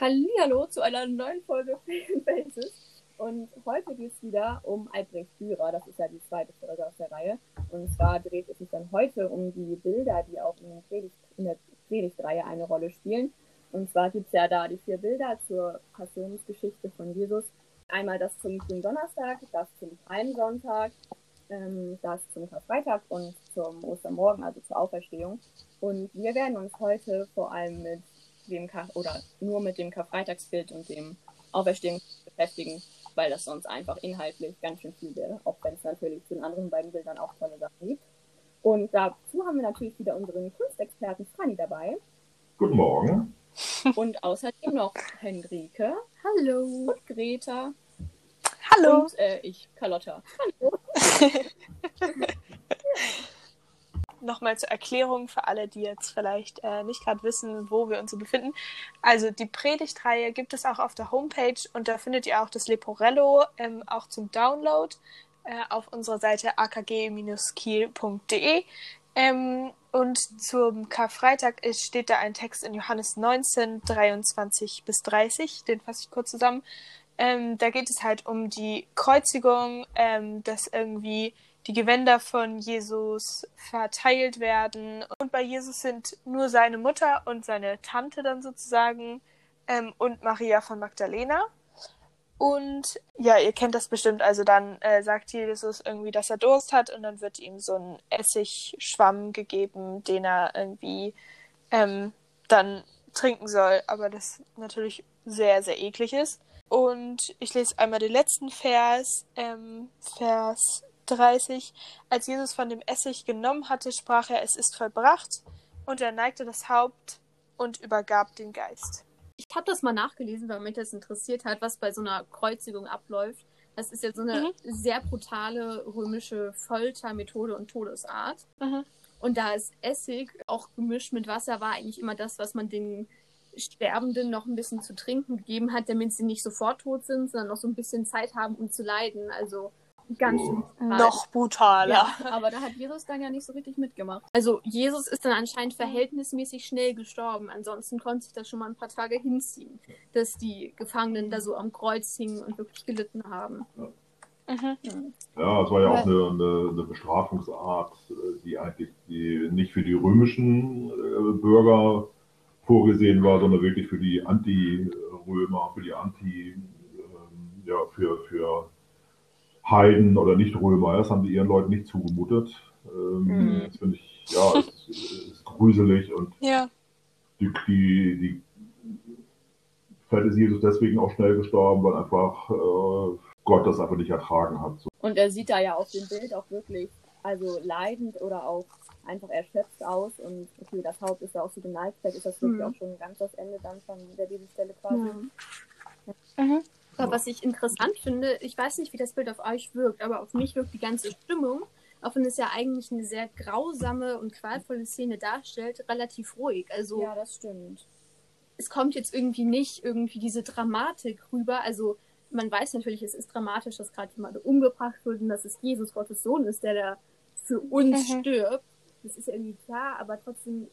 Hallihallo zu einer neuen Folge Faces. Und heute geht es wieder um Albrecht Dürer. Das ist ja die zweite Folge aus der Reihe. Und zwar dreht es sich dann heute um die Bilder, die auch in, Predigt, in der Predigtreihe eine Rolle spielen. Und zwar gibt es ja da die vier Bilder zur Passionsgeschichte von Jesus. Einmal das zum Donnerstag, das zum Palmsonntag, ähm, das zum Karfreitag und zum Ostermorgen, also zur Auferstehung. Und wir werden uns heute vor allem mit dem Kar oder nur mit dem Karfreitagsbild und dem Auferstehung beschäftigen, weil das sonst einfach inhaltlich ganz schön viel wäre, auch wenn es natürlich zu den anderen beiden Bildern auch tolle Sachen gibt. Und dazu haben wir natürlich wieder unseren Kunstexperten Franny dabei. Guten Morgen. Und außerdem noch Henrike. Hallo. Und Greta. Hallo. Und äh, ich, Carlotta. Hallo. Nochmal zur Erklärung für alle, die jetzt vielleicht äh, nicht gerade wissen, wo wir uns so befinden. Also die Predigtreihe gibt es auch auf der Homepage und da findet ihr auch das Leporello ähm, auch zum Download äh, auf unserer Seite akg-kiel.de. Ähm, und zum Karfreitag ist, steht da ein Text in Johannes 19, 23 bis 30, den fasse ich kurz zusammen. Ähm, da geht es halt um die Kreuzigung, ähm, dass irgendwie die Gewänder von Jesus verteilt werden. Und bei Jesus sind nur seine Mutter und seine Tante dann sozusagen ähm, und Maria von Magdalena. Und ja, ihr kennt das bestimmt. Also dann äh, sagt Jesus irgendwie, dass er Durst hat und dann wird ihm so ein Essigschwamm gegeben, den er irgendwie ähm, dann trinken soll. Aber das natürlich sehr, sehr eklig ist. Und ich lese einmal den letzten Vers, ähm, Vers 30. Als Jesus von dem Essig genommen hatte, sprach er, es ist vollbracht, und er neigte das Haupt und übergab den Geist. Ich habe das mal nachgelesen, weil mich das interessiert hat, was bei so einer Kreuzigung abläuft. Das ist ja so eine mhm. sehr brutale römische Foltermethode und Todesart. Mhm. Und da ist Essig, auch gemischt mit Wasser, war eigentlich immer das, was man den Sterbenden noch ein bisschen zu trinken gegeben hat, damit sie nicht sofort tot sind, sondern noch so ein bisschen Zeit haben, um zu leiden. Also ganz schön brutal. Noch brutaler. Ja, aber da hat Jesus dann ja nicht so richtig mitgemacht. Also Jesus ist dann anscheinend verhältnismäßig schnell gestorben. Ansonsten konnte sich das schon mal ein paar Tage hinziehen, dass die Gefangenen da so am Kreuz hingen und wirklich gelitten haben. Ja. Mhm. Ja, es war ja auch eine, eine, eine, Bestrafungsart, die eigentlich die nicht für die römischen äh, Bürger vorgesehen war, sondern wirklich für die Anti-Römer, für die Anti, ähm, ja, für, für Heiden oder Nicht-Römer. Das haben sie ihren Leuten nicht zugemutet. Ähm, mhm. Das finde ich, ja, es ist, ist gruselig und ja. die, die, die vielleicht ist Jesus deswegen auch schnell gestorben, weil einfach äh, Gott das einfach nicht ertragen hat. So. Und er sieht da ja auf dem Bild auch wirklich also leidend oder auch einfach erschöpft aus und okay, das Haupt ist ja auch so geneigt, vielleicht ist das wirklich mhm. auch schon ganz das Ende dann von der Bibelstelle quasi. Ja. Mhm. Aber was ich interessant finde, ich weiß nicht, wie das Bild auf euch wirkt, aber auf mich wirkt die ganze Stimmung, auch wenn es ja eigentlich eine sehr grausame und qualvolle Szene darstellt, relativ ruhig. Also ja, das stimmt. Es kommt jetzt irgendwie nicht irgendwie diese Dramatik rüber. Also man weiß natürlich, es ist dramatisch, dass gerade jemand umgebracht wird und dass es Jesus Gottes Sohn ist, der da für uns mhm. stirbt. Das ist ja irgendwie klar, aber trotzdem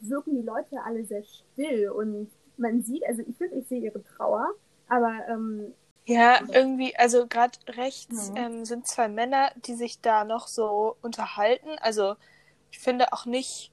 wirken die Leute alle sehr still und man sieht, also ich finde, ich sehe ihre Trauer, aber ähm, ja, irgendwie, also gerade rechts mhm. ähm, sind zwei Männer, die sich da noch so unterhalten. Also ich finde auch nicht,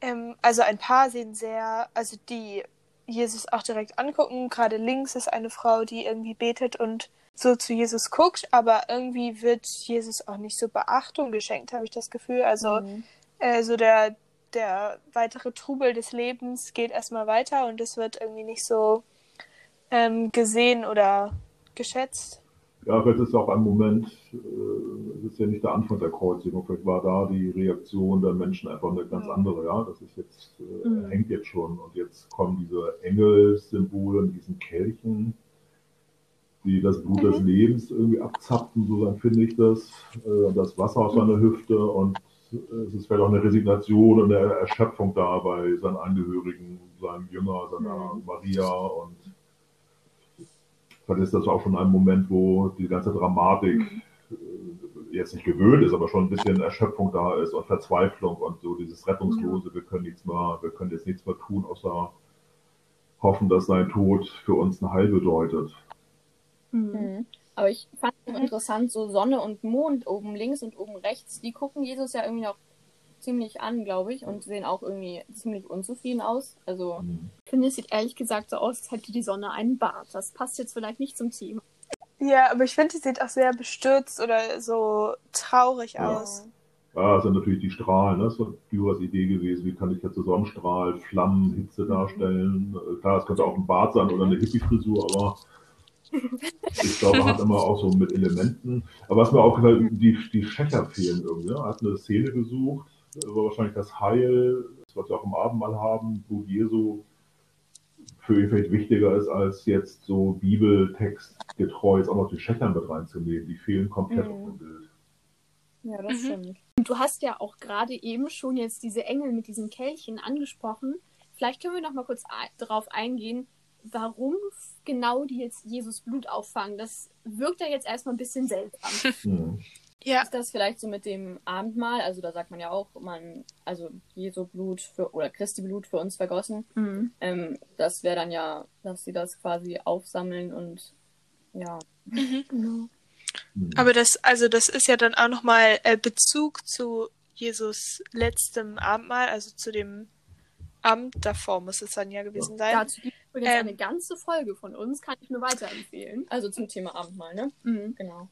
ähm, also ein paar sehen sehr, also die Jesus auch direkt angucken. Gerade links ist eine Frau, die irgendwie betet und so zu Jesus guckt, aber irgendwie wird Jesus auch nicht so Beachtung geschenkt, habe ich das Gefühl. Also mhm. äh, so der, der weitere Trubel des Lebens geht erstmal weiter und es wird irgendwie nicht so ähm, gesehen oder geschätzt? Ja, vielleicht ist auch ein Moment, äh, es ist ja nicht der Anfang der Kreuzigung, vielleicht war da die Reaktion der Menschen einfach eine ganz andere, ja. Das ist jetzt, äh, mhm. hängt jetzt schon und jetzt kommen diese Engelssymbole in diesen Kelchen, die das Blut mhm. des Lebens irgendwie abzapfen, so empfinde ich das, äh, das Wasser aus seiner Hüfte und es ist vielleicht auch eine Resignation und eine Erschöpfung da bei seinen Angehörigen, seinem Jünger, seiner mhm. Maria und Vielleicht ist das auch schon ein Moment, wo die ganze Dramatik äh, jetzt nicht gewöhnt ist, aber schon ein bisschen Erschöpfung da ist und Verzweiflung und so dieses Rettungslose, wir können nichts mehr, wir können jetzt nichts mehr tun, außer hoffen, dass sein Tod für uns ein Heil bedeutet. Mhm. Aber ich fand es interessant, so Sonne und Mond oben links und oben rechts, die gucken Jesus ja irgendwie noch ziemlich an, glaube ich, und sehen auch irgendwie ziemlich unzufrieden aus. Also. Mhm. Ich finde, es sieht ehrlich gesagt so aus, als hätte die Sonne einen Bart. Das passt jetzt vielleicht nicht zum Thema. Ja, aber ich finde, die sieht auch sehr bestürzt oder so traurig Ja. aus. Ja, das sind natürlich die Strahlen, ne? das war Dürers Idee gewesen. Wie kann ich jetzt so Sonnenstrahl, Flammen, Hitze darstellen? Äh, Klar, es könnte auch ein Bart sein oder eine Hippie-Frisur, aber ich glaube, hat immer auch so mit Elementen. Aber was mir auch gefällt, die, die Schächer fehlen irgendwie. Ne? Er hat eine Szene gesucht, äh, wo wahrscheinlich das Heil, das was wir auch im Abendmahl haben, Blut Jesu, für ihn vielleicht wichtiger ist, als jetzt so Bibeltextgetreu jetzt auch noch die Schächer mit reinzunehmen. Die fehlen komplett Mhm. auf dem Bild. Ja, das Mhm. stimmt. Und du hast ja auch gerade eben schon jetzt diese Engel mit diesen Kelchen angesprochen. Vielleicht können wir noch mal kurz darauf eingehen, warum genau die jetzt Jesus Blut auffangen. Das wirkt ja jetzt erstmal ein bisschen seltsam. Mhm. Ja, Ist das vielleicht so mit dem Abendmahl? Also da sagt man ja auch, man, also Jesu Blut für oder Christi Blut für uns vergossen. Ähm, das wäre dann ja, dass sie das quasi aufsammeln und ja. Genau. Mhm. aber das, also das ist ja dann auch nochmal äh, Bezug zu Jesus letztem Abendmahl, also zu dem Abend davor muss es dann ja gewesen sein. Dazu gibt es übrigens Ähm. eine ganze Folge von uns, kann ich nur weiterempfehlen. Also zum Thema Abendmahl, ne? Mhm. Genau.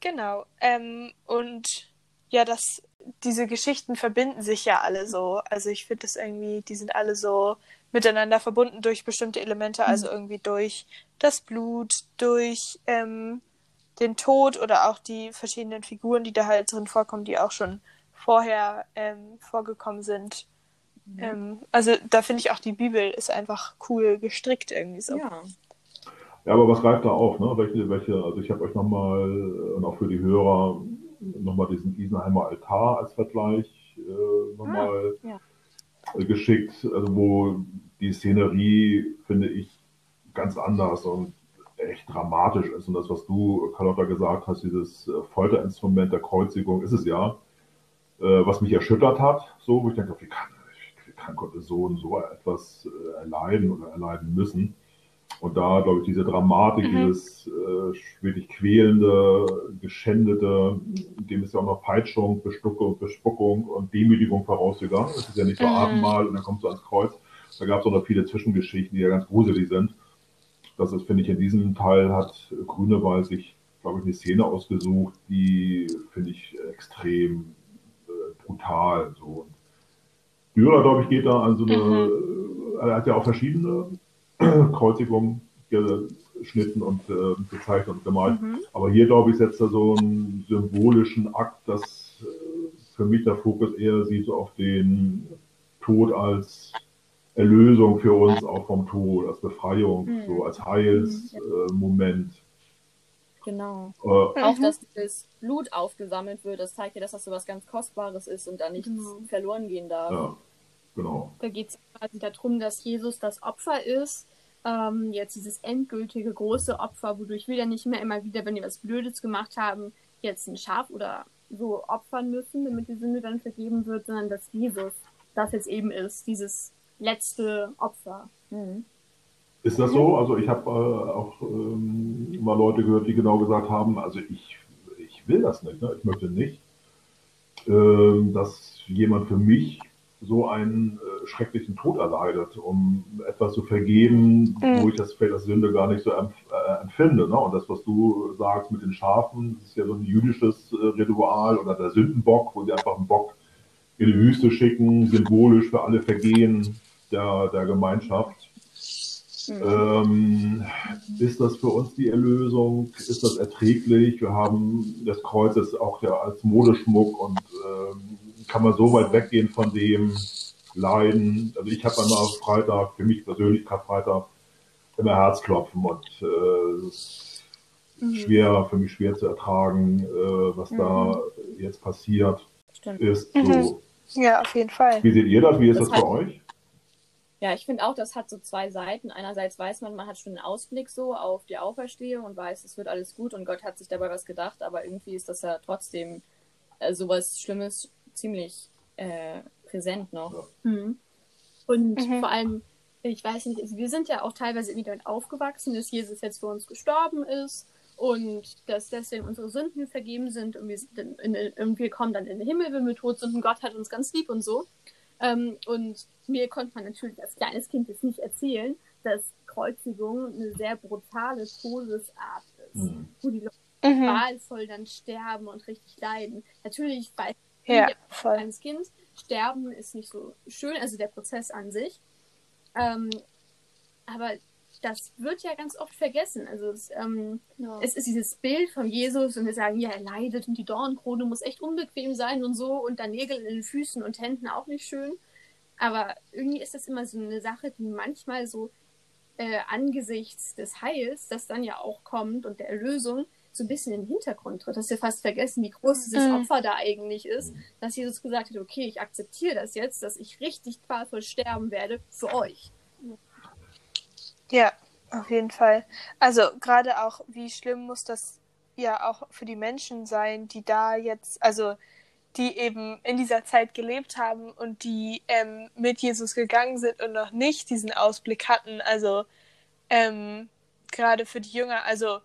Genau. Ähm, und ja, das, diese Geschichten verbinden sich ja alle so. Also ich finde das irgendwie, die sind alle so miteinander verbunden durch bestimmte Elemente, also irgendwie durch das Blut, durch ähm, den Tod oder auch die verschiedenen Figuren, die da halt drin vorkommen, die auch schon vorher ähm, vorgekommen sind. Ähm, also da finde ich auch die Bibel ist einfach cool gestrickt irgendwie so. Ja. Ja, aber was greift da auf? Ne? Welche, welche, also ich habe euch nochmal, und auch für die Hörer, nochmal diesen Isenheimer Altar als Vergleich äh, nochmal Ah, ja. äh, geschickt, also wo die Szenerie, finde ich, ganz anders und echt dramatisch ist. Und das, was du, Carlotta, gesagt hast, dieses äh, Folterinstrument der Kreuzigung, ist es ja, äh, was mich erschüttert hat, so, wo ich denke, wie kann, wie kann Gottes Sohn so etwas äh, erleiden oder erleiden müssen? Und da, glaube ich, diese Dramatik, Mhm. dieses äh, wirklich quälende, geschändete, dem ist ja auch noch Peitschung, Bestuckung, Bespuckung und Demütigung vorausgegangen. Das ist ja nicht so Mhm. Abendmahl und dann kommst du ans Kreuz. Da gab es auch noch viele Zwischengeschichten, die ja ganz gruselig sind. Das ist, finde ich, in diesem Teil hat Grünewald sich, glaube ich, eine Szene ausgesucht, die, finde ich, extrem äh, brutal. So. Dürer, glaube ich, geht da an so eine, er hat ja auch verschiedene Kreuzigungen geschnitten und äh, gezeichnet und gemalt. Mhm. Aber hier, glaube ich, setzt er so einen symbolischen Akt, dass äh, für mich der Fokus eher sieht so auf den Tod als Erlösung für uns, auch vom Tod, als Befreiung, Mhm. so als Heilsmoment. Äh, Moment. Genau. äh, Auch, Mhm. dass das Blut aufgesammelt wird, das zeigt ja, dass das so was ganz Kostbares ist und da nichts Genau. verloren gehen darf. ja, genau. Da geht es quasi darum, dass Jesus das Opfer ist. Ähm, jetzt dieses endgültige große Opfer, wodurch wir dann nicht mehr immer wieder, wenn wir was Blödes gemacht haben, jetzt ein Schaf oder so opfern müssen, damit die Sünde dann vergeben wird, sondern dass Jesus das jetzt eben ist, dieses letzte Opfer. Mhm. Ist das so? Also ich habe äh, auch ähm, mal Leute gehört, die genau gesagt haben, also ich, ich will das nicht, ne? ich möchte nicht, ähm, dass jemand für mich so einen äh, schrecklichen Tod erleidet, um etwas zu vergeben, Mhm. wo ich das vielleicht als Sünde gar nicht so empf äh, empfinde. Ne? Und das, was du sagst mit den Schafen, das ist ja so ein jüdisches äh, Ritual oder der Sündenbock, wo sie einfach einen Bock in die Wüste schicken, symbolisch für alle Vergehen der, der Gemeinschaft. Mhm. Ähm, ist das für uns die Erlösung? Ist das erträglich? Wir haben das Kreuz ist auch ja als Modeschmuck und ähm, kann man so weit weggehen von dem Leiden? Also ich habe einmal Freitag, für mich persönlich Karfreitag, immer Herzklopfen und äh, es ist Mhm. schwer, für mich schwer zu ertragen, äh, was da jetzt passiert Stimmt. ist. Mhm. So. Ja, auf jeden Fall. Wie seht ihr das? Wie ist das, Das für hat- euch? Ja, ich finde auch, das hat so zwei Seiten. Einerseits weiß man, man hat schon einen Ausblick so auf die Auferstehung und weiß, es wird alles gut und Gott hat sich dabei was gedacht, aber irgendwie ist das ja trotzdem äh, sowas Schlimmes ziemlich äh, präsent noch. Mhm. Und Mhm. vor allem ich weiß nicht, also wir sind ja auch teilweise irgendwie damit aufgewachsen, dass Jesus jetzt für uns gestorben ist und dass deswegen unsere Sünden vergeben sind und wir, in, in, wir kommen dann in den Himmel, wenn wir tot sind und Gott hat uns ganz lieb und so. Ähm, und mir konnte man natürlich als kleines Kind jetzt nicht erzählen, dass Kreuzigung eine sehr brutale Todesart ist, mhm. wo die Leute mhm. wahlvoll dann sterben und richtig leiden. Natürlich weiß ja, ich als Kind, sterben ist nicht so schön, also der Prozess an sich. Ähm, aber das wird ja ganz oft vergessen. Also es, ähm, ja. es, ist dieses Bild von Jesus und wir sagen, ja, er leidet und die Dornkrone muss echt unbequem sein und so und dann Nägel in den Füßen und Händen auch nicht schön. Aber irgendwie ist das immer so eine Sache, die manchmal so äh, angesichts des Heils, das dann ja auch kommt und der Erlösung, so ein bisschen in den Hintergrund tritt, dass wir fast vergessen, wie groß dieses mhm. Opfer da eigentlich ist, dass Jesus gesagt hat, okay, ich akzeptiere das jetzt, dass ich richtig qualvoll sterben werde für euch. Ja, auf jeden Fall. Also gerade auch, wie schlimm muss das ja auch für die Menschen sein, die da jetzt, also die eben in dieser Zeit gelebt haben und die ähm, mit Jesus gegangen sind und noch nicht diesen Ausblick hatten. Also ähm, gerade für die Jünger, also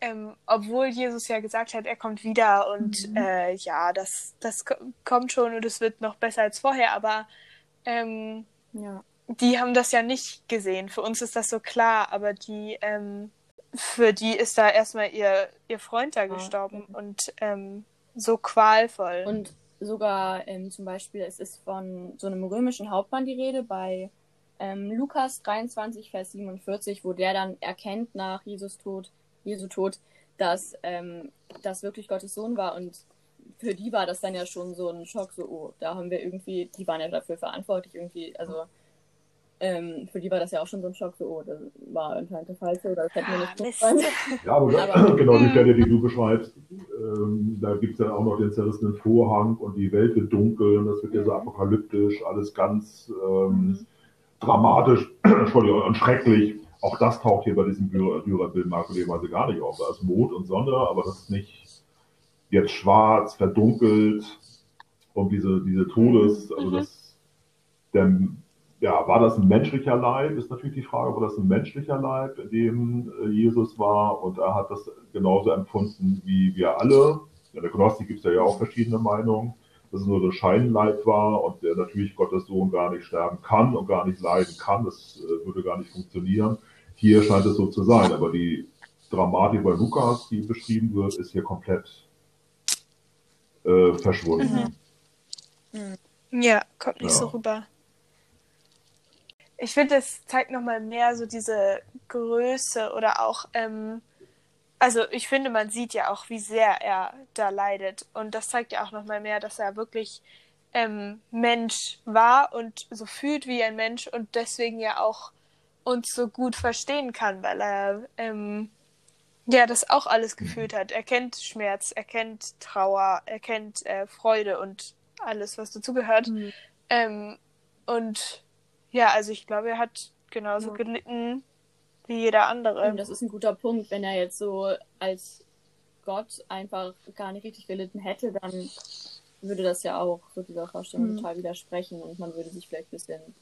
ähm, obwohl Jesus ja gesagt hat, er kommt wieder und mhm. äh, ja, das, das kommt schon und es wird noch besser als vorher, aber ähm, ja die haben das ja nicht gesehen. Für uns ist das so klar, aber die, ähm, für die ist da erstmal ihr, ihr Freund da gestorben ja. und ähm, so qualvoll. Und sogar ähm, zum Beispiel, es ist von so einem römischen Hauptmann die Rede bei ähm, Lukas 23, Vers 47, wo der dann erkennt nach Jesus Tod, Jesu Tod, dass ähm, das wirklich Gottes Sohn war und für die war das dann ja schon so ein Schock, so, oh, da haben wir irgendwie, die waren ja dafür verantwortlich, irgendwie, also ähm, für die war das ja auch schon so ein Schock, so, oh, das war anscheinend der Falsche oder das hätten wir nicht gefallen. Ja, aber, aber genau die Stelle, die du beschreibst, ähm, da gibt es dann auch noch den zerrissenen Vorhang und die Welt wird dunkel und das wird ja so mhm. apokalyptisch, alles ganz ähm, dramatisch und schrecklich. Auch das taucht hier bei diesem Dürerbild merkwürdigerweise gar nicht auf. Da ist Mond und Sonne, aber das ist nicht jetzt schwarz, verdunkelt und diese, diese Todes, also mhm. das, der ja, war das ein menschlicher Leib, ist natürlich die Frage, war das ein menschlicher Leib, in dem äh, Jesus war und er hat das genauso empfunden wie wir alle. In der Gnostik gibt es ja auch verschiedene Meinungen, dass es nur so Scheinleib war und der natürlich Gottes Sohn gar nicht sterben kann und gar nicht leiden kann. Das äh, würde gar nicht funktionieren. Hier scheint es so zu sein, aber die Dramatik bei Lukas, die beschrieben wird, ist hier komplett äh, verschwunden. Mhm. Ja, kommt nicht ja. so rüber. Ich finde, es zeigt nochmal mehr so diese Größe oder auch, ähm, also ich finde, man sieht ja auch, wie sehr er da leidet. Und das zeigt ja auch nochmal mehr, dass er wirklich ähm, Mensch war und so fühlt wie ein Mensch und deswegen ja auch uns so gut verstehen kann, weil er ähm, ja das auch alles gefühlt hat. Er kennt Schmerz, er kennt Trauer, er kennt äh, Freude und alles, was dazugehört. Mhm. Ähm, und ja, also ich glaube, er hat genauso ja. gelitten wie jeder andere. Und das ist ein guter Punkt. Wenn er jetzt so als Gott einfach gar nicht richtig gelitten hätte, dann würde das ja auch so dieser Vorstellung mhm. total widersprechen und man würde sich vielleicht ein bisschen mhm.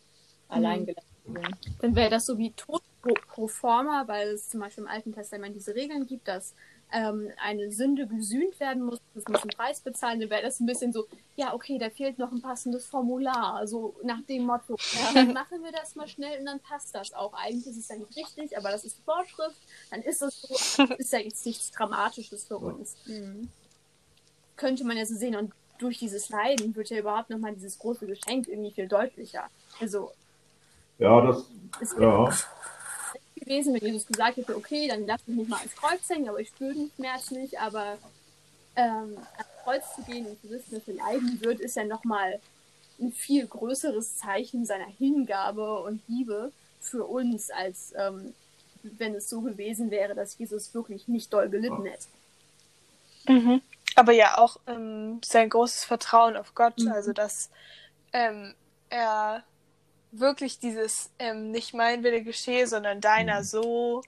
Allein gelassen fühlen. Dann wäre das so wie Tod pro, pro forma, weil es zum Beispiel im Alten Testament diese Regeln gibt, dass ähm, eine Sünde gesühnt werden muss, das muss einen Preis bezahlen, dann wäre das ein bisschen so, ja, okay, da fehlt noch ein passendes Formular, so nach dem Motto, ja, dann machen wir das mal schnell und dann passt das auch. Eigentlich ist es ja nicht richtig, aber das ist die Vorschrift, dann ist das so, ist ja jetzt nichts Dramatisches für uns. Mhm. Könnte man ja so sehen und durch dieses Leiden wird ja überhaupt nochmal dieses große Geschenk irgendwie viel deutlicher. Also. Ja, das, ja gewesen, wenn Jesus gesagt hätte, okay, dann lass mich nicht mal ans Kreuz hängen, aber ich spüre den Schmerz nicht, aber ähm, ans Kreuz zu gehen und zu wissen, dass er leiden wird, ist ja nochmal ein viel größeres Zeichen seiner Hingabe und Liebe für uns, als ähm, wenn es so gewesen wäre, dass Jesus wirklich nicht doll gelitten hätte. Mhm. Aber ja auch ähm, sein großes Vertrauen auf Gott, mhm. also dass ähm, er wirklich dieses ähm, nicht mein Wille geschehe, sondern deiner mhm. so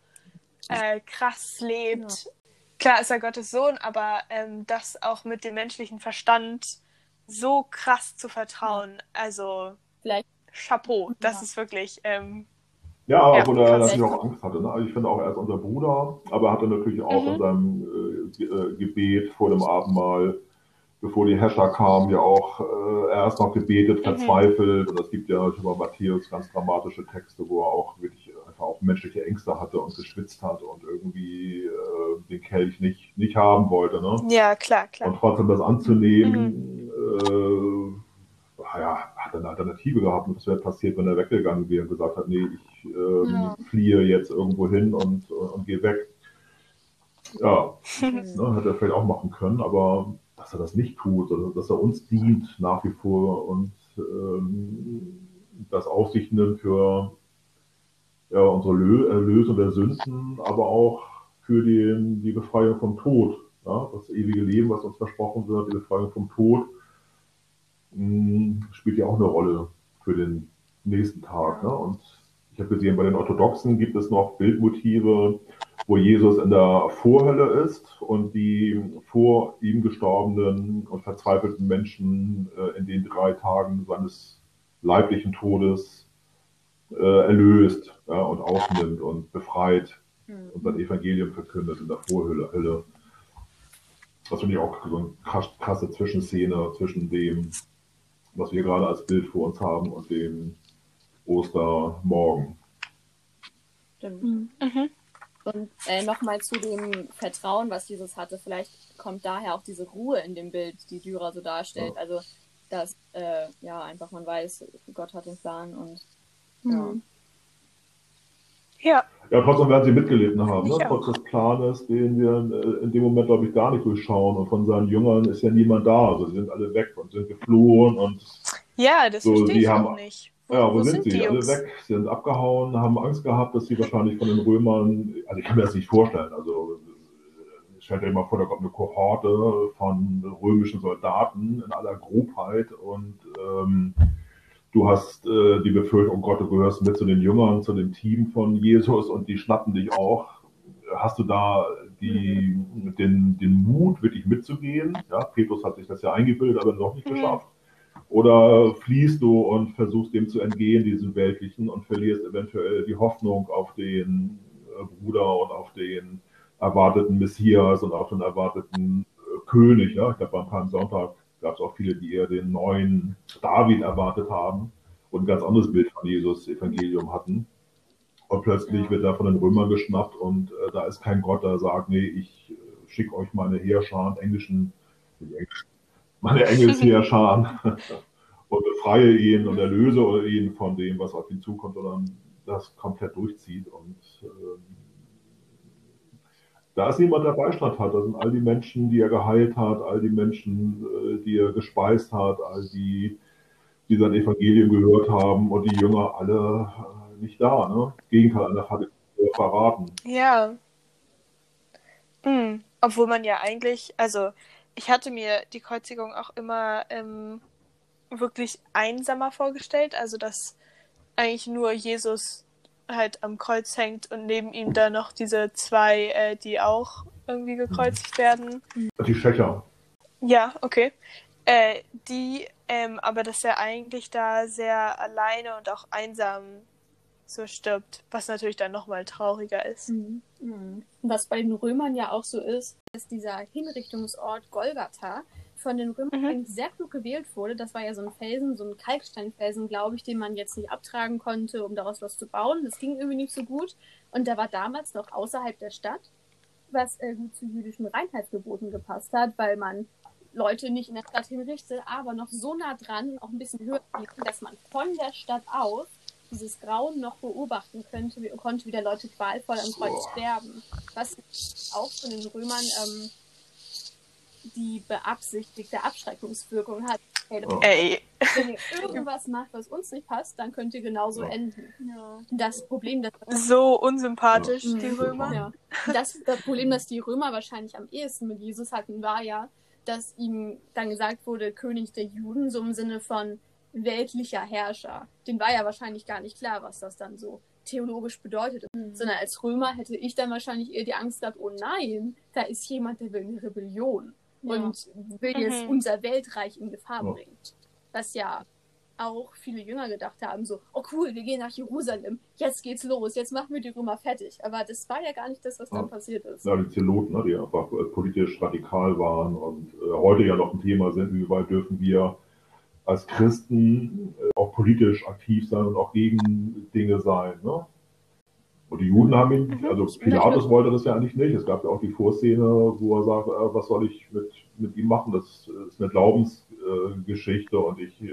äh, krass lebt. Ja. Klar ist er Gottes Sohn, aber ähm, das auch mit dem menschlichen Verstand so krass zu vertrauen. Also Vielleicht. Chapeau, das ja. ist wirklich ähm, Ja, Ja, obwohl er natürlich auch Angst hatte. Ne? Also ich finde auch, er ist unser Bruder, aber er hatte natürlich auch Mhm. in seinem äh, Ge- äh, Gebet vor dem Abendmahl, bevor die Herrscher kamen, ja auch äh, erst noch gebetet, Mhm. verzweifelt. Und es gibt ja über Matthäus ganz dramatische Texte, wo er auch wirklich einfach auch menschliche Ängste hatte und geschwitzt hat und irgendwie äh, den Kelch nicht, nicht haben wollte. Ne? Ja, klar, klar. Und trotzdem das anzunehmen, Mhm. äh, ja, hat er eine Alternative gehabt und was wäre passiert, wenn er weggegangen wäre und gesagt hat, nee, ich Ja. fliehe jetzt irgendwo hin und, und, und gehe weg. Ja, Mhm. ne, hätte er vielleicht auch machen können, aber dass er das nicht tut, also dass er uns dient nach wie vor und ähm, das auf sich nimmt für ja, unsere Lö Erlösung der Sünden, aber auch für den, die Befreiung vom Tod. Ja, das ewige Leben, was uns versprochen wird, die Befreiung vom Tod, mh, spielt ja auch eine Rolle für den nächsten Tag. Ne? Und ich habe gesehen, bei den Orthodoxen gibt es noch Bildmotive, wo Jesus in der Vorhölle ist und die vor ihm gestorbenen und verzweifelten Menschen äh, in den drei Tagen seines leiblichen Todes äh, erlöst ja, und aufnimmt und befreit Mhm. und sein Evangelium verkündet in der Vorhölle. Hölle. Das finde ich auch so eine krass- krasse Zwischenszene zwischen dem, was wir gerade als Bild vor uns haben und dem Ostermorgen. Stimmt. Mhm. Und äh, nochmal zu dem Vertrauen, was Jesus hatte. Vielleicht kommt daher auch diese Ruhe in dem Bild, die Dürer so darstellt. Ja. Also, dass äh, ja einfach man weiß, Gott hat den Plan und ja. Mhm. Ja, Ja, trotzdem werden sie mitgelitten haben, ne? Trotz des Planes, den wir äh, in dem Moment, glaube ich, gar nicht durchschauen. Und von seinen Jüngern ist ja niemand da. Also sie sind alle weg und sind geflohen und ja, das So, verstehe die ich haben- auch nicht. Ja, wo, sind, die sie? Alle weg, sind abgehauen, haben Angst gehabt, dass sie wahrscheinlich von den Römern, also ich kann mir das nicht vorstellen, also äh, stellt euch mal vor, da kommt eine Kohorte von römischen Soldaten in aller Grobheit und ähm, du hast äh, die Befürchtung, oh Gott, du gehörst mit zu den Jüngern, zu dem Team von Jesus und die schnappen dich auch. Hast du da die, den, den Mut, wirklich mitzugehen? Ja, Petrus hat sich das ja eingebildet, aber noch nicht Mhm. geschafft. Oder fliehst du und versuchst dem zu entgehen, diesem Weltlichen, und verlierst eventuell die Hoffnung auf den äh, Bruder und auf den erwarteten Messias und auf den erwarteten äh, König. Ja? Ich glaube, beim Palmsonntag gab es auch viele, die eher den neuen David erwartet haben und ein ganz anderes Bild von Jesus Evangelium hatten. Und plötzlich wird er von den Römern geschnappt und äh, da ist kein Gott, der sagt, nee, ich äh, schicke euch meine Heerscharen, englischen, englischen, meine Engelsheerscharen und befreie ihn und erlöse ihn von dem, was auf ihn zukommt, sondern das komplett durchzieht. Und ähm, da ist niemand, der Beistand hat. Das sind all die Menschen, die er geheilt hat, all die Menschen, äh, die er gespeist hat, all die, die sein Evangelium gehört haben und die Jünger alle äh, nicht da. Ne? Das Gegenteil, einer hat ihn verraten. Ja. Mhm. Obwohl man ja eigentlich, also ich hatte mir die Kreuzigung auch immer ähm, wirklich einsamer vorgestellt, also dass eigentlich nur Jesus halt am Kreuz hängt und neben ihm dann noch diese zwei, äh, die auch irgendwie gekreuzigt werden. Die Schächer. Ja, okay. Äh, die, ähm, aber dass er eigentlich da sehr alleine und auch einsam so stirbt, was natürlich dann nochmal trauriger ist. Mhm. Mhm. Was bei den Römern ja auch so ist, ist dieser Hinrichtungsort Golgatha von den Römern Mhm. eigentlich sehr klug gewählt wurde. Das war ja so ein Felsen, so ein Kalksteinfelsen, glaube ich, den man jetzt nicht abtragen konnte, um daraus was zu bauen. Das ging irgendwie nicht so gut. Und der war damals noch außerhalb der Stadt, was gut zu jüdischen Reinheitsgeboten gepasst hat, weil man Leute nicht in der Stadt hinrichtet, aber noch so nah dran, auch ein bisschen höher, dass man von der Stadt aus dieses Grauen noch beobachten könnte, konnte, wie der Leute qualvoll am Kreuz sterben. Was auch von den Römern ähm, die beabsichtigte Abschreckungswirkung hat. Hey, Ja. Ey, wenn ihr irgendwas macht, was uns nicht passt, dann könnt ihr genauso Ja. enden. Ja. Das Problem, das so unsympathisch, Ja. die. Römer. Ja. Das, das Problem, das die Römer wahrscheinlich am ehesten mit Jesus hatten, war ja, dass ihm dann gesagt wurde, König der Juden, so im Sinne von weltlicher Herrscher. Den war ja wahrscheinlich gar nicht klar, was das dann so theologisch bedeutet. Mhm. Sondern als Römer hätte ich dann wahrscheinlich eher die Angst gehabt, oh nein, da ist jemand, der will eine Rebellion Ja. und will jetzt Mhm. unser Weltreich in Gefahr Ja. bringen. Was ja auch viele Jünger gedacht haben, so, oh cool, wir gehen nach Jerusalem, jetzt geht's los, jetzt machen wir die Römer fertig. Aber das war ja gar nicht das, was dann passiert ist. Ja, die Zeloten, ne, die einfach äh, politisch radikal waren und äh, heute ja noch ein Thema sind, wie weit dürfen wir als Christen äh, auch politisch aktiv sein und auch gegen Dinge sein. Ne? Und die Juden haben ihn, Mhm. also Pilatus wollte das ja eigentlich nicht. Es gab ja auch die Vorszene, wo er sagt, äh, was soll ich mit, mit ihm machen? Das ist eine Glaubensgeschichte und ich äh,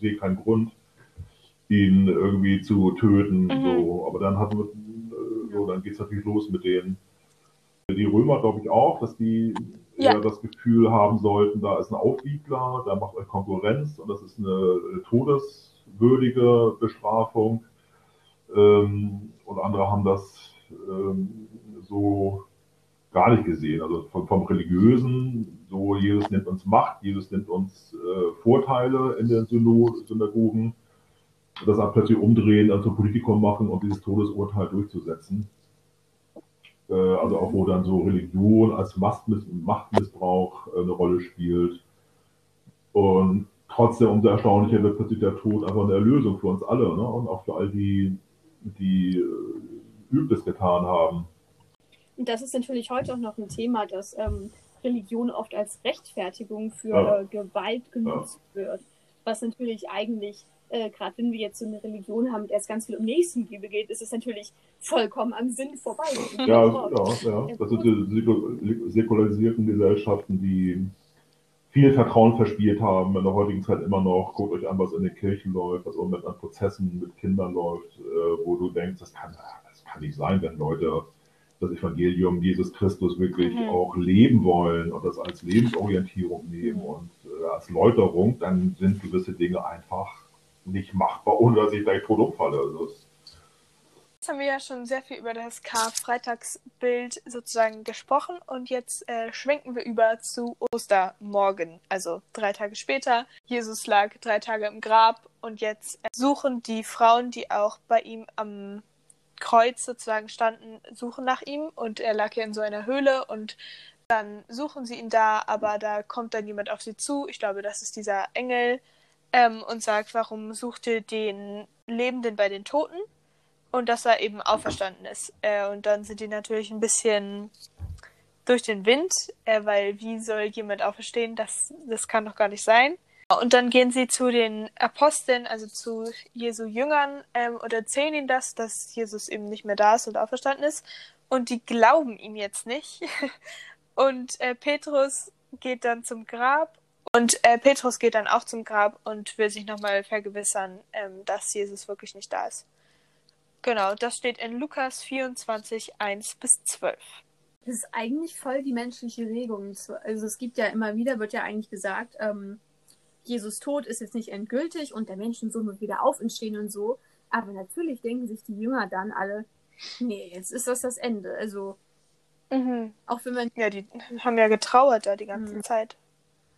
sehe keinen Grund, ihn irgendwie zu töten. Mhm. So. Aber dann hat, äh, so, dann geht es natürlich los mit den die Römer, glaube ich, auch, dass die Ja. eher das Gefühl haben sollten, da ist ein Aufwiegler, da macht euch Konkurrenz und das ist eine todeswürdige Bestrafung. Ähm, und andere haben das ähm, so gar nicht gesehen. Also vom, vom Religiösen, so Jesus nimmt uns Macht, Jesus nimmt uns äh, Vorteile in den Synagogen. Das dann plötzlich umdrehen, dann zum Politikum machen und dieses Todesurteil durchzusetzen. Äh, also auch wo dann so Religion als Machtmiss Machtmissbrauch äh, eine Rolle spielt. Und trotzdem umso erstaunlicher wird plötzlich der Tod einfach eine Erlösung für uns alle ne? und auch für all die, die äh, Übles getan haben. Und das ist natürlich heute auch noch ein Thema, dass ähm, Religion oft als Rechtfertigung für Ja. äh, Gewalt genutzt wird. Was natürlich eigentlich, äh, gerade wenn wir jetzt so eine Religion haben, der es ganz viel um Nächstenliebe geht, ist es natürlich vollkommen am Sinn vorbei. Ja, ja, ja. Das sind die säku- säkularisierten Gesellschaften, die viel Vertrauen verspielt haben, in der heutigen Zeit immer noch. Guckt euch an, was in den Kirchen läuft, was Moment an Prozessen mit Kindern läuft, äh, wo du denkst, das kann, das kann nicht sein, wenn Leute das Evangelium Jesus Christus wirklich Mhm. auch leben wollen und das als Lebensorientierung nehmen und äh, als Läuterung, dann sind gewisse Dinge einfach nicht machbar, ohne dass ich gleich tot umfalle. Also Jetzt haben wir ja schon sehr viel über das Karfreitagsbild sozusagen gesprochen und jetzt äh, schwenken wir über zu Ostermorgen, also drei Tage später. Jesus lag drei Tage im Grab und jetzt äh, suchen die Frauen, die auch bei ihm am Kreuz sozusagen standen, suchen nach ihm und er lag ja in so einer Höhle und dann suchen sie ihn da, aber da kommt dann jemand auf sie zu. Ich glaube, das ist dieser Engel ähm, und sagt, warum sucht ihr den Lebenden bei den Toten? und dass er eben auferstanden ist. Äh, und dann sind die natürlich ein bisschen durch den Wind, äh, weil wie soll jemand auferstehen? Das, das kann doch gar nicht sein. Und dann gehen sie zu den Aposteln, also zu Jesu Jüngern, ähm, und erzählen ihnen das, dass Jesus eben nicht mehr da ist und auferstanden ist. Und die glauben ihm jetzt nicht. Und äh, Petrus geht dann zum Grab. Und äh, Petrus geht dann auch zum Grab und will sich nochmal vergewissern, ähm, dass Jesus wirklich nicht da ist. Genau, das steht in Lukas 24, 1 bis 12. Das ist eigentlich voll die menschliche Regung. Also es gibt ja immer wieder, wird ja eigentlich gesagt, ähm, Jesus Tod ist jetzt nicht endgültig und der Menschensohn wird wieder auferstehen und so. Aber natürlich denken sich die Jünger dann alle, nee, jetzt ist das das Ende. Also auch wenn man, Ja, die haben ja getrauert da die ganze Mhm. Zeit.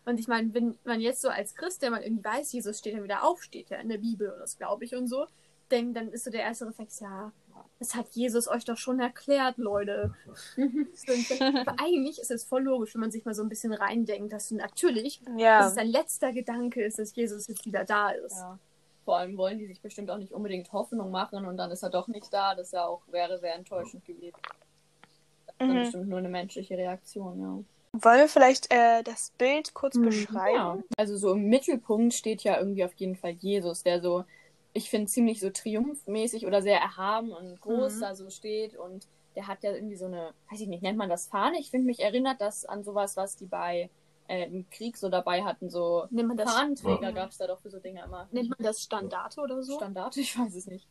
Und ich meine, wenn man jetzt so als Christ, der man irgendwie weiß, Jesus steht ja wieder auf, steht ja in der Bibel und das glaube ich und so, denkt, dann ist so der erste Reflex, ja, das hat Jesus euch doch schon erklärt, Leute. Aber eigentlich ist es voll logisch, wenn man sich mal so ein bisschen reindenkt, dass natürlich, dass Ja, es sein letzter Gedanke ist, dass Jesus jetzt wieder da ist. Ja. Vor allem wollen die sich bestimmt auch nicht unbedingt Hoffnung machen und dann ist er doch nicht da. Das ja auch wäre sehr enttäuschend gewesen. Das ist dann Mhm. bestimmt nur eine menschliche Reaktion, ja. Wollen wir vielleicht äh, das Bild kurz Mhm. beschreiben? Ja, also so im Mittelpunkt steht ja irgendwie auf jeden Fall Jesus, der so, ich finde, ziemlich so triumphmäßig oder sehr erhaben und groß Mhm. da so steht und der hat ja irgendwie so eine, weiß ich nicht, nennt man das Fahne? Ich finde, mich erinnert das an sowas, was die bei äh, im Krieg so dabei hatten, so Nennt man das, Fahnenträger Ja. gab es da doch für so Dinge immer. nennt man das Standarte oder so? Standard, ich weiß es nicht.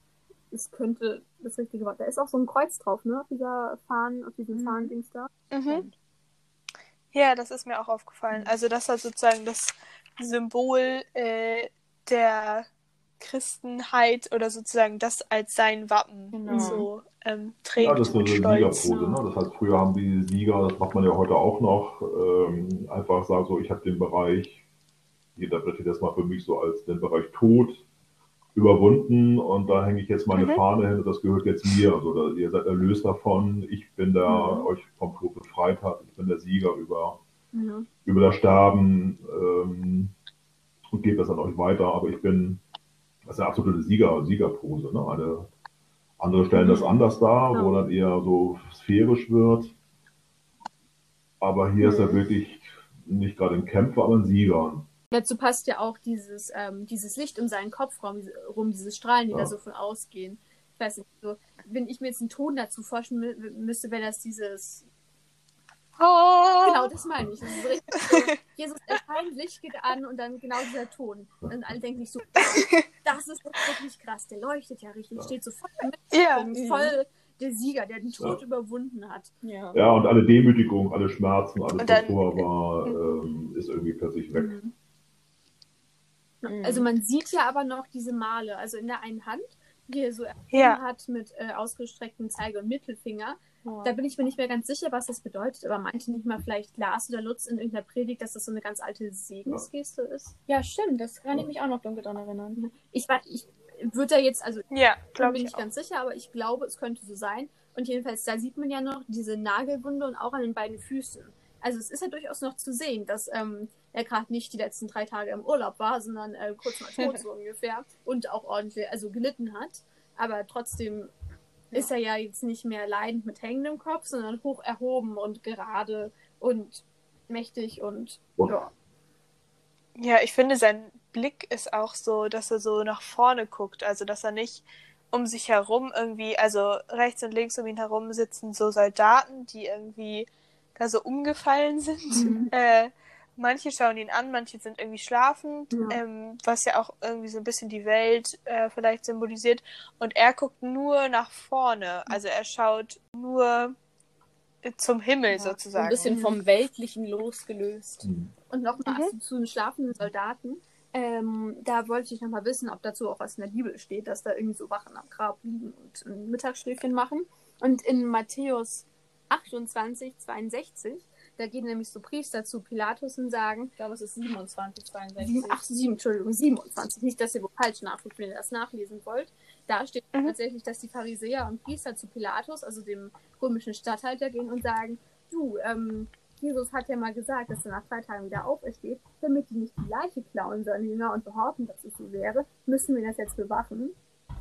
Es könnte das richtige Wort. Da ist auch so ein Kreuz drauf, ne? Auf dieser Fahnen, auf diesem Mhm. Fahndings da. Mhm. Ja, das ist mir auch aufgefallen. Also das hat sozusagen das Symbol äh, der Christenheit oder sozusagen das als sein Wappen Genau. so ähm, trägt Ja, das ist so eine. Siegerpose. Ne? Das heißt, früher haben die Sieger, das macht man ja heute auch noch, ähm, einfach sagen so, ich habe den Bereich, ich interpretiere das mal für mich so als den Bereich Tod überwunden und da hänge ich jetzt meine Mhm. Fahne hin und das gehört jetzt mir. Also da, ihr seid erlöst davon, ich bin der Mhm. euch vom Tod befreit hat, ich bin der Sieger über, Ja. über das Sterben ähm, und gebe das an euch weiter, aber ich bin Das ist eine absolute Sieger, Siegerpose. Ne? Eine, andere stellen das anders dar, wo dann eher so sphärisch wird. Aber hier ist er wirklich nicht gerade ein Kämpfer, aber ein Sieger. Dazu passt ja auch dieses, ähm, dieses Licht um seinen Kopf rum, diese Strahlen, die ja. da so von ausgehen. Ich weiß nicht, so, wenn ich mir jetzt einen Ton dazu forschen müsste, wäre das dieses. Oh. Genau, das meine ich. Das ist richtig so, Jesus erscheint, Licht geht an und dann genau dieser Ton. Und alle denken sich so, das ist wirklich krass, der leuchtet ja richtig, steht so voll mit, ja. voll der Sieger, der den Tod ja. überwunden hat. Ja. ja, und alle Demütigung, alle Schmerzen, alles, was vorher war, ähm, ist irgendwie plötzlich weg. Mhm. Mhm. Also man sieht ja aber noch diese Male, also in der einen Hand, die er so ja. hat mit äh, ausgestrecktem Zeige- und Mittelfinger. Da bin ich mir nicht mehr ganz sicher, was das bedeutet, aber meinte nicht mal vielleicht Lars oder Lutz in irgendeiner Predigt, dass das so eine ganz alte Segensgeste ist? Ja, stimmt, das kann ich mich auch noch dunkel daran erinnern. Ich, ich würde da jetzt, also ja, bin ich nicht ganz sicher, aber ich glaube, es könnte so sein. Und jedenfalls, da sieht man ja noch diese Nagelwunde und auch an den beiden Füßen. Also es ist ja durchaus noch zu sehen, dass ähm, er gerade nicht die letzten drei Tage im Urlaub war, sondern äh, kurz mal tot so ungefähr und auch ordentlich, also gelitten hat. Aber trotzdem ja. ist er ja jetzt nicht mehr leidend mit hängendem Kopf, sondern hoch erhoben und gerade und mächtig und ja. Ja, ich finde, sein Blick ist auch so, dass er so nach vorne guckt, also dass er nicht um sich herum irgendwie, also rechts und links um ihn herum sitzen so Soldaten, die irgendwie da so umgefallen sind. Mhm. Äh, manche schauen ihn an, manche sind irgendwie schlafend, ja. Ähm, was ja auch irgendwie so ein bisschen die Welt äh, vielleicht symbolisiert. Und er guckt nur nach vorne, also er schaut nur zum Himmel ja, sozusagen. Ein bisschen vom Weltlichen losgelöst. Mhm. Und nochmal mhm. zu den schlafenden Soldaten. Ähm, da wollte ich nochmal wissen, ob dazu auch was in der Bibel steht, dass da irgendwie so Wachen am Grab liegen und ein Mittagsschläfchen machen. Und in Matthäus 28, 62. Da gehen nämlich so Priester zu Pilatus und sagen, ich glaube, es ist 27, 62. Ach, 7, Entschuldigung, 27. Nicht, dass ihr wo falsch nachguckt, wenn ihr das nachlesen wollt. Da steht mhm. tatsächlich, dass die Pharisäer und Priester zu Pilatus, also dem römischen Statthalter, gehen und sagen, du, ähm, Jesus hat ja mal gesagt, dass er nach drei Tagen wieder aufersteht. Damit die nicht die Leiche klauen sollen, Jünger, und behaupten, dass es so wäre, müssen wir das jetzt bewachen.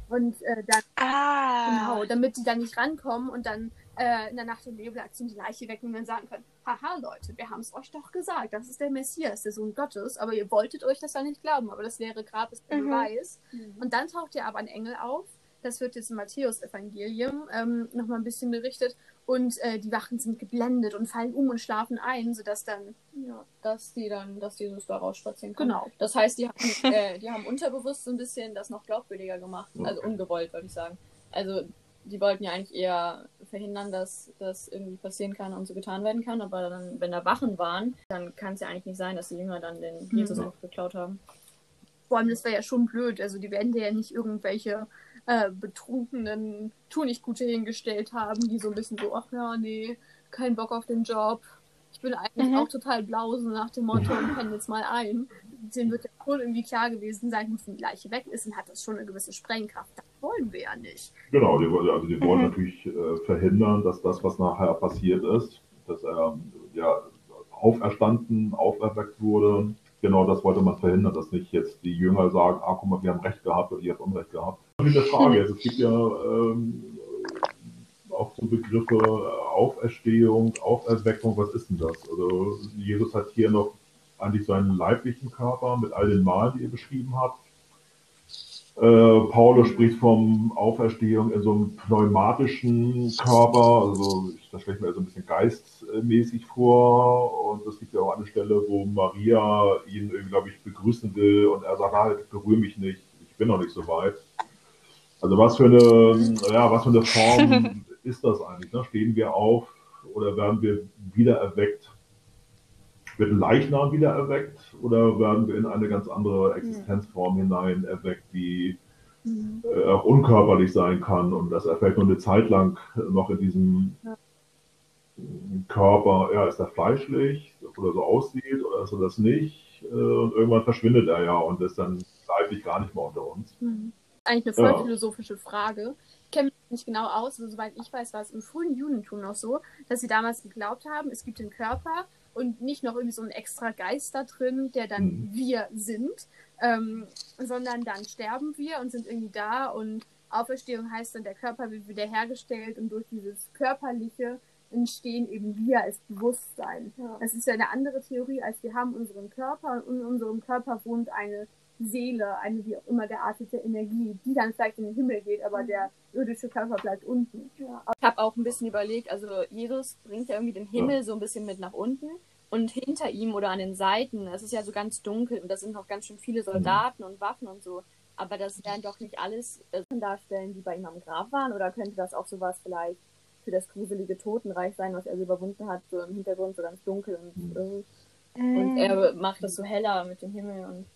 Und äh, dann, ah. genau, damit die dann nicht rankommen und dann äh, in der Nacht- und Nebelaktion die Leiche wegnehmen und dann sagen können, haha Leute, wir haben es euch doch gesagt, das ist der Messias, der Sohn Gottes, aber ihr wolltet euch das ja nicht glauben, aber das leere Grab ist der mhm. Beweis. Mhm. Und dann taucht ja aber ein Engel auf, das wird jetzt im Matthäus-Evangelium ähm, nochmal ein bisschen berichtet und äh, die Wachen sind geblendet und fallen um und schlafen ein, sodass dann ja, dass die dann, dass Jesus da rausspazieren kann. Genau. Das heißt, die haben, äh, die haben unterbewusst so ein bisschen das noch glaubwürdiger gemacht, also ungewollt, würde ich sagen. Also die wollten ja eigentlich eher verhindern, dass das irgendwie passieren kann und so getan werden kann. Aber dann, wenn da Wachen waren, dann kann es ja eigentlich nicht sein, dass die Jünger dann den mhm. Jesus einfach geklaut haben. Vor allem, das wäre ja schon blöd. Also die werden ja nicht irgendwelche äh, betrunkenen Tunichtgute hingestellt haben, die so ein bisschen so, ach ja, nee, kein Bock auf den Job. Ich bin eigentlich mhm. auch total blau, so nach dem Motto, und penne jetzt mal ein. Dem wird ja schon irgendwie klar gewesen sein, wenn die Leiche weg ist, dann hat das schon eine gewisse Sprengkraft wollen wir ja nicht. Genau, die, also die wollen mhm. natürlich äh, verhindern, dass das, was nachher passiert ist, dass er ja auferstanden, auferweckt wurde. Genau das wollte man verhindern, dass nicht jetzt die Jünger sagen, ah, guck mal, wir haben Recht gehabt oder ihr habt Unrecht gehabt. Das ist eine Frage. Also, es gibt ja ähm, auch so Begriffe äh, Auferstehung, Auferweckung, was ist denn das? Also Jesus hat hier noch eigentlich seinen leiblichen Körper mit all den Malen, die er beschrieben hat, äh, Paulus spricht vom Auferstehung in so einem pneumatischen Körper, also das stelle ich mir so ein bisschen geistmäßig vor. Und es gibt ja auch eine Stelle, wo Maria ihn, glaube ich, begrüßen will und er sagt, halt, berühre mich nicht, ich bin noch nicht so weit. Also was für eine, ja, was für eine Form ist das eigentlich? Ne? Stehen wir auf oder werden wir wieder erweckt wird ein Leichnam wieder erweckt oder werden wir in eine ganz andere Existenzform hinein erweckt, die mhm. äh, auch unkörperlich sein kann und dass er vielleicht nur eine Zeit lang noch in diesem ja. Körper, ja, ist er fleischlich oder so aussieht oder ist er das nicht äh, und irgendwann verschwindet er ja und ist dann leiblich gar nicht mehr unter uns. Mhm. Eigentlich eine voll ja. philosophische Frage. Nicht genau aus, aber soweit ich weiß, war es im frühen Judentum noch so, dass sie damals geglaubt haben, es gibt den Körper und nicht noch irgendwie so ein extra Geist da drin, der dann mhm. wir sind, ähm, sondern dann sterben wir und sind irgendwie da und Auferstehung heißt dann, der Körper wird wiederhergestellt und durch dieses Körperliche entstehen eben wir als Bewusstsein. Ja. Das ist ja eine andere Theorie, als wir haben unseren Körper und in unserem Körper wohnt eine Seele, eine wie auch immer geartete Energie, die dann vielleicht in den Himmel geht, aber mhm. der irdische Körper bleibt unten. Ja. Ich habe auch ein bisschen überlegt, also Jesus bringt ja irgendwie den Himmel ja. so ein bisschen mit nach unten und hinter ihm oder an den Seiten, es ist ja so ganz dunkel und da sind noch ganz schön viele Soldaten und Waffen und so. Aber das werden doch nicht alles äh, darstellen, die bei ihm am Grab waren, oder könnte das auch sowas vielleicht für das gruselige Totenreich sein, was er so überwunden hat, so im Hintergrund so ganz dunkel und, äh, und er macht das so heller mit dem Himmel und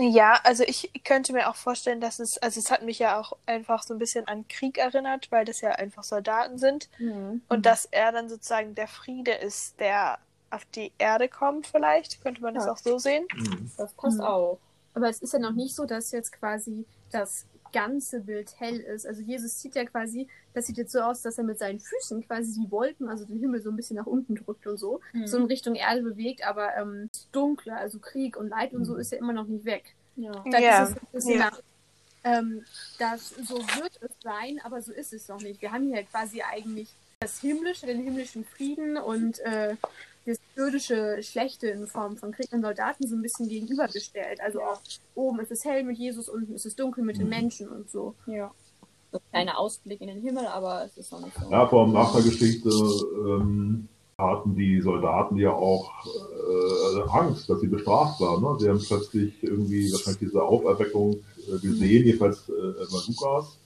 ja, also ich könnte mir auch vorstellen, dass es, also es hat mich ja auch einfach so ein bisschen an Krieg erinnert, weil das ja einfach Soldaten sind. Mhm. Und dass er dann sozusagen der Friede ist, der auf die Erde kommt, vielleicht. Könnte man das auch so sehen? Mhm. Das passt mhm. auch. Aber es ist ja noch nicht so, dass jetzt quasi das ganze Bild hell ist. Also Jesus sieht ja quasi, das sieht jetzt so aus, dass er mit seinen Füßen quasi die Wolken, also den Himmel so ein bisschen nach unten drückt und so, mhm. so in Richtung Erde bewegt, aber ähm, das Dunkle, also Krieg und Leid und so mhm. ist ja immer noch nicht weg. Ja. Da ja. ist es ja. ähm, das, so wird es sein, aber so ist es noch nicht. Wir haben hier quasi eigentlich das Himmlische, den himmlischen Frieden und äh, das irdische Schlechte in Form von Krieg und Soldaten so ein bisschen gegenübergestellt. Also auch oben ist es hell mit Jesus, unten ist es dunkel mit den mhm. Menschen und so. Ja. So ein kleiner Ausblick in den Himmel, aber es ist noch nicht so. Ja, vor allem nach der Geschichte ähm, hatten die Soldaten ja auch äh, Angst, dass sie bestraft waren. Ne? Sie haben plötzlich irgendwie wahrscheinlich diese Auferweckung äh, gesehen, mhm. jedenfalls äh, bei Lukas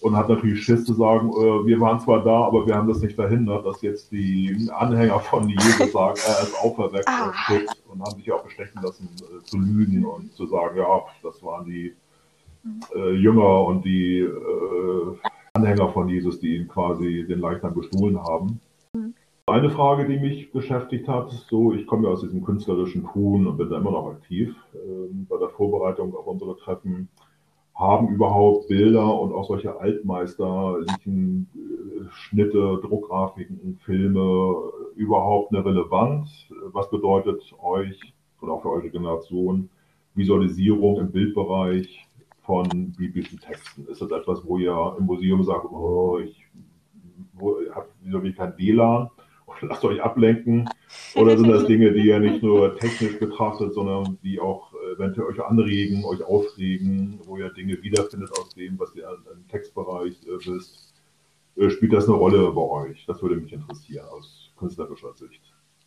und hat natürlich Schiss zu sagen, äh, wir waren zwar da, aber wir haben das nicht verhindert, dass jetzt die Anhänger von Jesus sagen, er ist auferweckt ah. und haben sich auch bestechen lassen äh, zu lügen und zu sagen, ja, das waren die äh, Jünger und die äh, Anhänger von Jesus, die ihn quasi den Leichnam gestohlen haben. Mhm. Eine Frage, die mich beschäftigt hat, so ich komme ja aus diesem künstlerischen Tun und bin da immer noch aktiv ähm, bei der Vorbereitung auf unsere Treffen haben überhaupt Bilder und auch solche Altmeister, äh, Schnitte, Druckgrafiken, Filme überhaupt eine Relevanz? Was bedeutet euch und auch für eure Generation Visualisierung im Bildbereich von biblischen Texten? Ist das etwas, wo ihr im Museum sagt, oh, ich habe wieso wie kein WLAN? lasst euch ablenken? Oder sind das Dinge, die ihr nicht nur technisch betrachtet, sondern die auch eventuell euch anregen, euch aufregen, wo ihr Dinge wiederfindet aus dem, was ihr im Textbereich äh, wisst? Äh, spielt das eine Rolle bei euch? Das würde mich interessieren aus künstlerischer Sicht.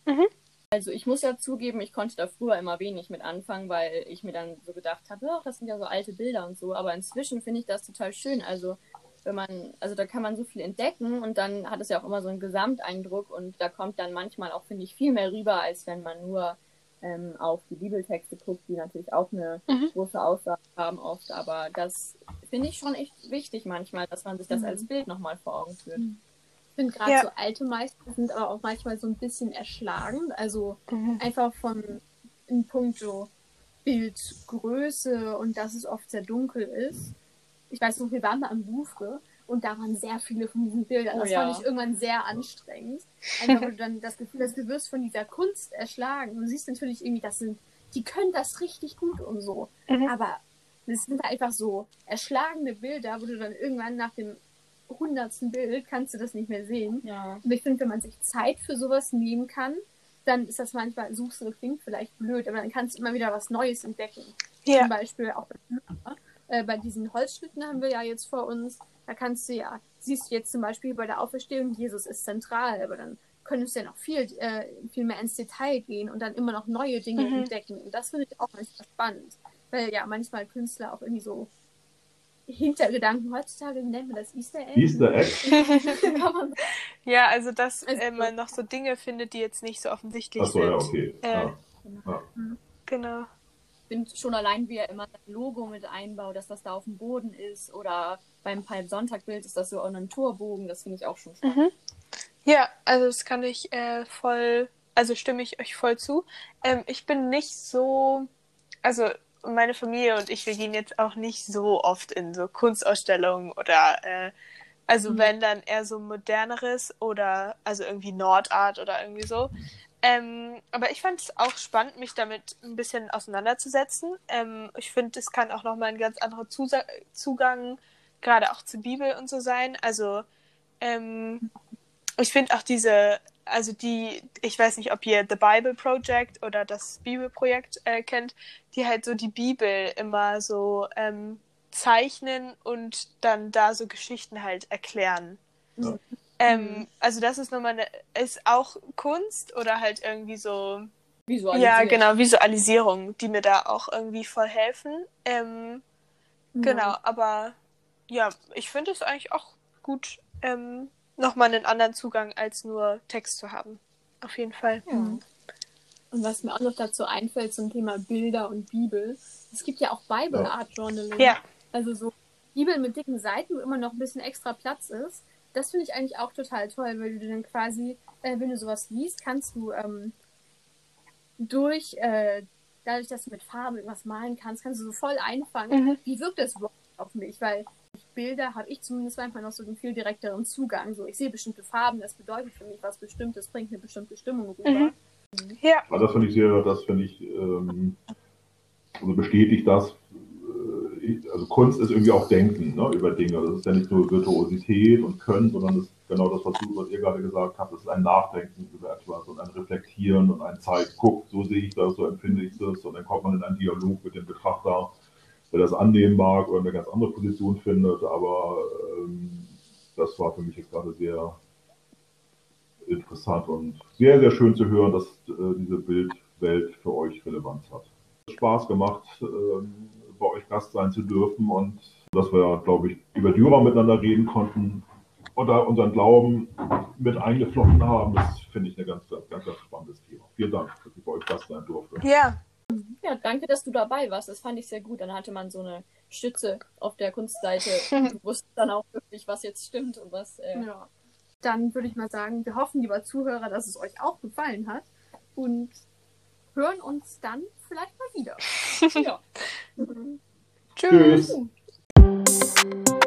Mhm. Also ich muss ja zugeben, ich konnte da früher immer wenig mit anfangen, weil ich mir dann so gedacht habe, oh, das sind ja so alte Bilder und so. Aber inzwischen finde ich das total schön. Also wenn man, also da kann man so viel entdecken und dann hat es ja auch immer so einen Gesamteindruck und da kommt dann manchmal auch, finde ich, viel mehr rüber, als wenn man nur ähm, auf die Bibeltexte guckt, die natürlich auch eine mhm. große Aussage haben oft, aber das finde ich schon echt wichtig manchmal, dass man sich das mhm. als Bild nochmal vor Augen führt. Mhm. Ich finde gerade ja. so alte Meister sind aber auch manchmal so ein bisschen erschlagend, also mhm. einfach von in puncto Bildgröße und dass es oft sehr dunkel ist ich weiß noch, wir waren da am Louvre und da waren sehr viele von diesen Bildern. Das oh, ja. fand ich irgendwann sehr anstrengend. Einfach, weil du dann das Gefühl hast, du wirst von dieser Kunst erschlagen. Du siehst natürlich irgendwie, das sind, die können das richtig gut und so. Mhm. Aber es sind einfach so erschlagene Bilder, wo du dann irgendwann nach dem hundertsten Bild kannst du das nicht mehr sehen. Ja. Und ich finde, wenn man sich Zeit für sowas nehmen kann, dann ist das manchmal, suchst du, klingt vielleicht blöd, aber dann kannst du immer wieder was Neues entdecken. Ja. Zum Beispiel auch bei äh, bei diesen Holzschnitten haben wir ja jetzt vor uns, da kannst du ja, siehst du jetzt zum Beispiel bei der Auferstehung, Jesus ist zentral, aber dann könntest du ja noch viel, äh, viel mehr ins Detail gehen und dann immer noch neue Dinge mhm. entdecken. Und das finde ich auch manchmal spannend, weil ja manchmal Künstler auch irgendwie so Hintergedanken heutzutage, nennt man das? Easter Egg? Easter Egg? ja, also dass also, äh, man noch so Dinge findet, die jetzt nicht so offensichtlich Ach so, sind. Ja, okay. Äh, ja. Genau. genau finde schon allein, wie er immer sein Logo mit einbaut, dass das da auf dem Boden ist oder beim Palmsonntagbild ist das so auch ein Torbogen, das finde ich auch schon spannend. Mhm. Ja, also das kann ich äh, voll, also stimme ich euch voll zu. Ähm, ich bin nicht so, also meine Familie und ich, wir gehen jetzt auch nicht so oft in so Kunstausstellungen oder äh, also mhm. wenn dann eher so moderneres oder also irgendwie Nordart oder irgendwie so. Ähm, aber ich fand es auch spannend, mich damit ein bisschen auseinanderzusetzen. Ähm, ich finde, es kann auch nochmal ein ganz anderer Zusa Zugang, gerade auch zur Bibel und so sein. Also ähm, ich finde auch diese, also die, ich weiß nicht, ob ihr The Bible Project oder das Bibelprojekt äh, kennt, die halt so die Bibel immer so ähm, zeichnen und dann da so Geschichten halt erklären. Ja. Ähm, Mhm. also das ist nochmal eine, ist auch Kunst oder halt irgendwie so, Visualisiert. ja genau, Visualisierung, die mir da auch irgendwie voll helfen. Ähm, Genau, aber ja, ich finde es eigentlich auch gut, ähm, nochmal einen anderen Zugang als nur Text zu haben. Auf jeden Fall. Ja. Und was mir auch noch dazu einfällt zum Thema Bilder und Bibel, es gibt ja auch Bible Ja. Art Journaling. Ja. Also so Bibel mit dicken Seiten, wo immer noch ein bisschen extra Platz ist. Das finde ich eigentlich auch total toll, weil du dann quasi, äh, wenn du sowas liest, kannst du ähm, durch, äh, dadurch, dass du mit Farben irgendwas malen kannst, kannst du so voll einfangen, Mhm. wie wirkt das überhaupt auf mich, weil durch Bilder habe ich zumindest manchmal noch so einen viel direkteren Zugang. So, ich sehe bestimmte Farben, das bedeutet für mich was Bestimmtes, bringt eine bestimmte Stimmung rüber. Mhm. Ja. Aber das finde ich sehr, das finde ich, ähm, also bestätigt das, also Kunst ist irgendwie auch Denken ne, über Dinge. Das ist ja nicht nur Virtuosität und Können, sondern das ist genau das, was du, was ihr gerade gesagt habt, das ist ein Nachdenken über etwas und ein Reflektieren und ein Zeit, guck, so sehe ich das, so empfinde ich das und dann kommt man in einen Dialog mit dem Betrachter, der das annehmen mag oder eine ganz andere Position findet, aber ähm, das war für mich jetzt gerade sehr interessant und sehr, sehr schön zu hören, dass äh, diese Bildwelt für euch Relevanz hat. Spaß gemacht, ähm, bei euch Gast sein zu dürfen und dass wir, glaube ich, über Dürer miteinander reden konnten oder unseren Glauben mit eingeflochten haben. Das finde ich ein ganz, ganz, ganz spannendes Thema. Vielen Dank, dass ich bei euch Gast sein durfte. Ja. Ja, danke, dass du dabei warst. Das fand ich sehr gut. Dann hatte man so eine Stütze auf der Kunstseite. Du wusstest dann auch wirklich, was jetzt stimmt und was. Äh, Ja. Dann würde ich mal sagen, wir hoffen, lieber Zuhörer, dass es euch auch gefallen hat und hören uns dann vielleicht mal wieder. ja. Tschüss. Tschüss.